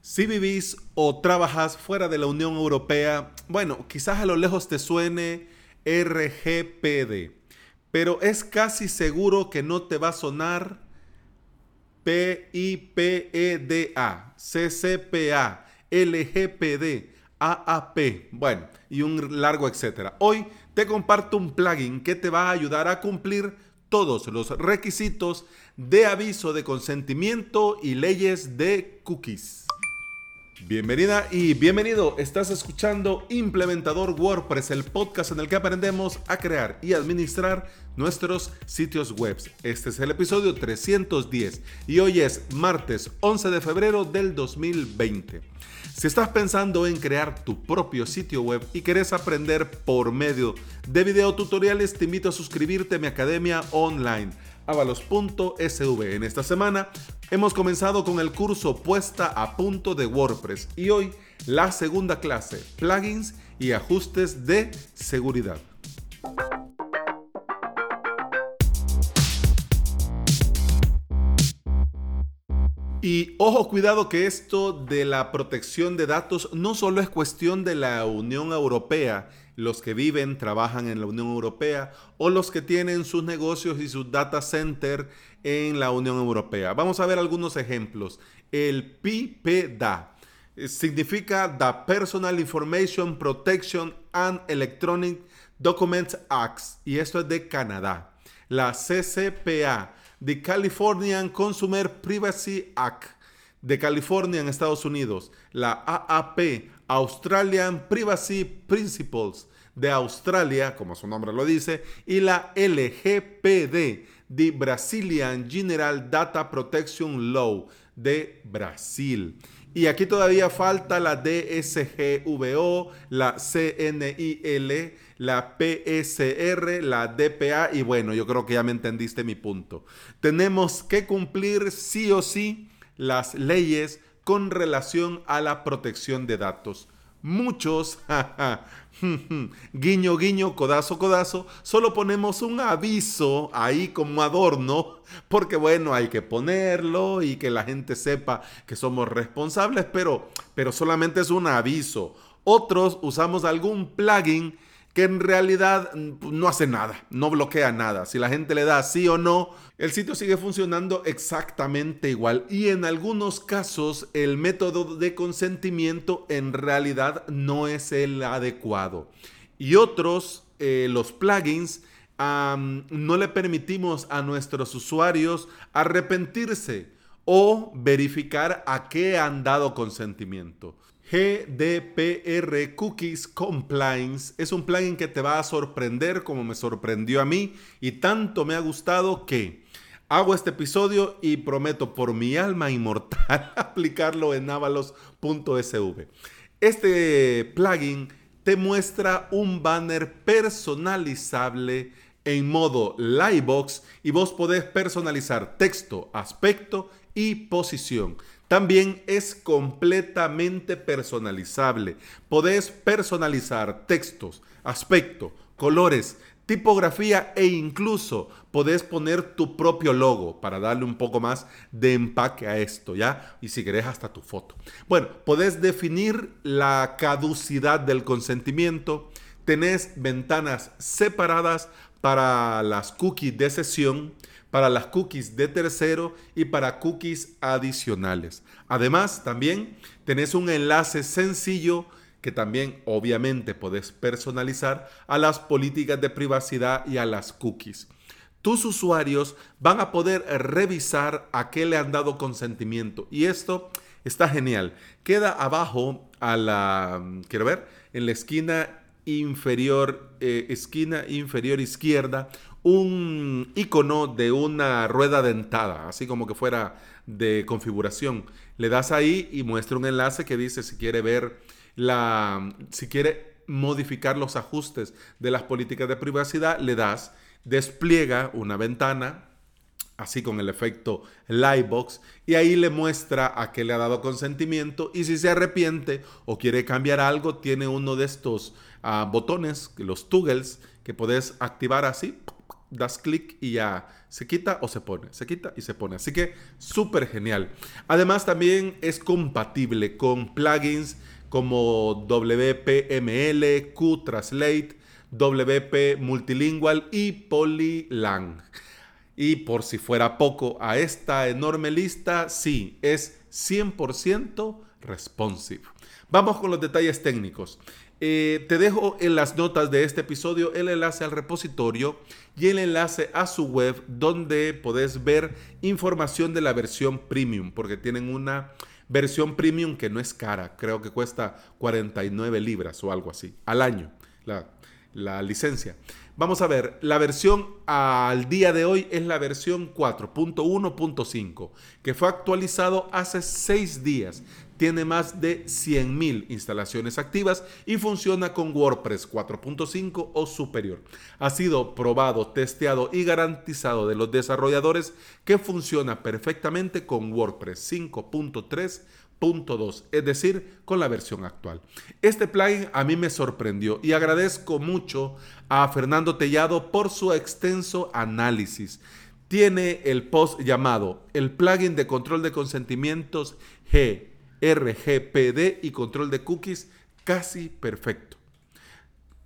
Si vivís o trabajas fuera de la Unión Europea, bueno, quizás a lo lejos te suene RGPD, pero es casi seguro que no te va a sonar PIPEDA, CCPA, LGPD, AAP, bueno, y un largo etcétera. Hoy te comparto un plugin que te va a ayudar a cumplir todos los requisitos de aviso de consentimiento y leyes de cookies. Bienvenida y bienvenido. Estás escuchando Implementador WordPress, el podcast en el que aprendemos a crear y administrar nuestros sitios web. Este es el episodio 310 y hoy es martes 11 de febrero del 2020. Si estás pensando en crear tu propio sitio web y querés aprender por medio de videotutoriales, te invito a suscribirte a mi academia online avalos.sv. En esta semana hemos comenzado con el curso puesta a punto de WordPress y hoy la segunda clase, plugins y ajustes de seguridad. Y ojo, cuidado que esto de la protección de datos no solo es cuestión de la Unión Europea, los que viven, trabajan en la Unión Europea o los que tienen sus negocios y sus data center en la Unión Europea. Vamos a ver algunos ejemplos. El PIPEDA eh, significa The Personal Information Protection and Electronic Documents Acts y esto es de Canadá. La CCPA The Californian Consumer Privacy Act de California en Estados Unidos, la AAP, Australian Privacy Principles de Australia, como su nombre lo dice, y la LGPD, The Brazilian General Data Protection Law de Brasil. Y aquí todavía falta la DSGVO, la CNIL, la PSR, la DPA y bueno, yo creo que ya me entendiste mi punto. Tenemos que cumplir sí o sí las leyes con relación a la protección de datos. Muchos, guiño, guiño, codazo, codazo, solo ponemos un aviso ahí como adorno, porque bueno, hay que ponerlo y que la gente sepa que somos responsables, pero, pero solamente es un aviso. Otros usamos algún plugin que en realidad mm, no hace nada, no bloquea nada. Si la gente le da sí o no, el sitio sigue funcionando exactamente igual. Y en algunos casos el método de consentimiento en realidad no es el adecuado. Y otros, eh, los plugins, no le permitimos a nuestros usuarios arrepentirse o verificar a qué han dado consentimiento. GDPR Cookies Compliance es un plugin que te va a sorprender como me sorprendió a mí y tanto me ha gustado que hago este episodio y prometo por mi alma inmortal aplicarlo en avalos.sv. Este plugin te muestra un banner personalizable en modo Livebox y vos podés personalizar texto, aspecto y posición. También es completamente personalizable. Podés personalizar textos, aspecto, colores, tipografía e incluso podés poner tu propio logo para darle un poco más de empaque a esto, ¿ya? Y si querés hasta tu foto. Bueno, podés definir la caducidad del consentimiento. Tenés ventanas separadas para las cookies de sesión para las cookies de tercero y para cookies adicionales. Además, también tenés un enlace sencillo que también obviamente podés personalizar a las políticas de privacidad y a las cookies. Tus usuarios van a poder revisar a qué le han dado consentimiento y esto está genial. Queda abajo a la, quiero ver, en la esquina inferior, eh, esquina inferior izquierda, un icono de una rueda dentada, así como que fuera de configuración. Le das ahí y muestra un enlace que dice si quiere ver la, si quiere modificar los ajustes de las políticas de privacidad, le das, despliega una ventana, así con el efecto Livebox, y ahí le muestra a qué le ha dado consentimiento y si se arrepiente o quiere cambiar algo, tiene uno de estos ah, botones, los toggles, que puedes activar así das clic y ya se quita o se pone, se quita y se pone. Así que súper genial. Además también es compatible con plugins como WPML, QTranslate, WP Multilingual y Polylang. Y por si fuera poco a esta enorme lista, sí, es 100% responsive. Vamos con los detalles técnicos. Eh, te dejo en las notas de este episodio el enlace al repositorio y el enlace a su web donde podés ver información de la versión premium, porque tienen una versión premium que no es cara, creo que cuesta 49 libras o algo así al año, la, la licencia. Vamos a ver, la versión al día de hoy es la versión 4.1.5, que fue actualizado hace 6 días tiene más de 100.000 instalaciones activas y funciona con WordPress 4.5 o superior. Ha sido probado, testeado y garantizado de los desarrolladores que funciona perfectamente con WordPress 5.3.2, es decir, con la versión actual. Este plugin a mí me sorprendió y agradezco mucho a Fernando Tellado por su extenso análisis. Tiene el post llamado El plugin de control de consentimientos G RGPD y control de cookies casi perfecto.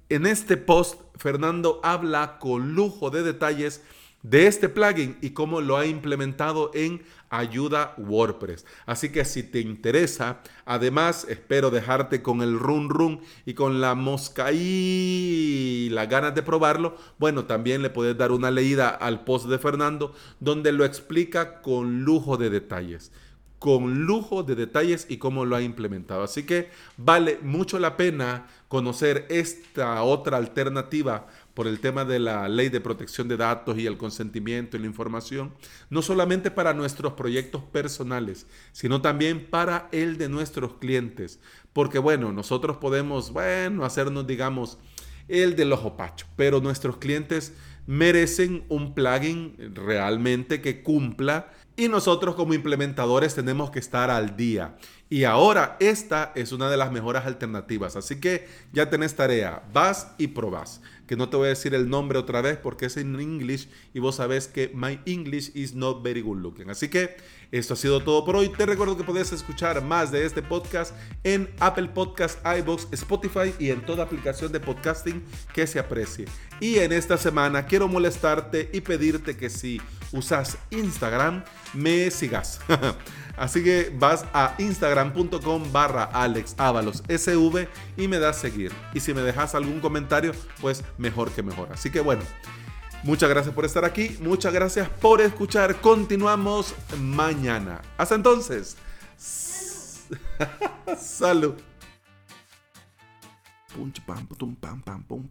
En este post, Fernando habla con lujo de detalles de este plugin y cómo lo ha implementado en Ayuda WordPress. Así que si te interesa, además espero dejarte con el run run y con la mosca y las ganas de probarlo. Bueno, también le puedes dar una leída al post de Fernando donde lo explica con lujo de detalles con lujo de detalles y cómo lo ha implementado. Así que vale mucho la pena conocer esta otra alternativa por el tema de la ley de protección de datos y el consentimiento y la información, no solamente para nuestros proyectos personales, sino también para el de nuestros clientes. Porque bueno, nosotros podemos, bueno, hacernos, digamos, el del ojo pacho, pero nuestros clientes merecen un plugin realmente que cumpla y nosotros como implementadores tenemos que estar al día. Y ahora esta es una de las mejores alternativas. Así que ya tenés tarea. Vas y probas. Que no te voy a decir el nombre otra vez porque es en English y vos sabés que my English is not very good looking. Así que esto ha sido todo por hoy. Te recuerdo que puedes escuchar más de este podcast en Apple Podcast, iBox, Spotify y en toda aplicación de podcasting que se aprecie. Y en esta semana quiero molestarte y pedirte que si usas Instagram, me sigas. Así que vas a instagram.com barra sv y me das seguir. Y si me dejas algún comentario, pues mejor que mejor. Así que bueno, muchas gracias por estar aquí, muchas gracias por escuchar. Continuamos mañana. Hasta entonces. Salud. Pam pum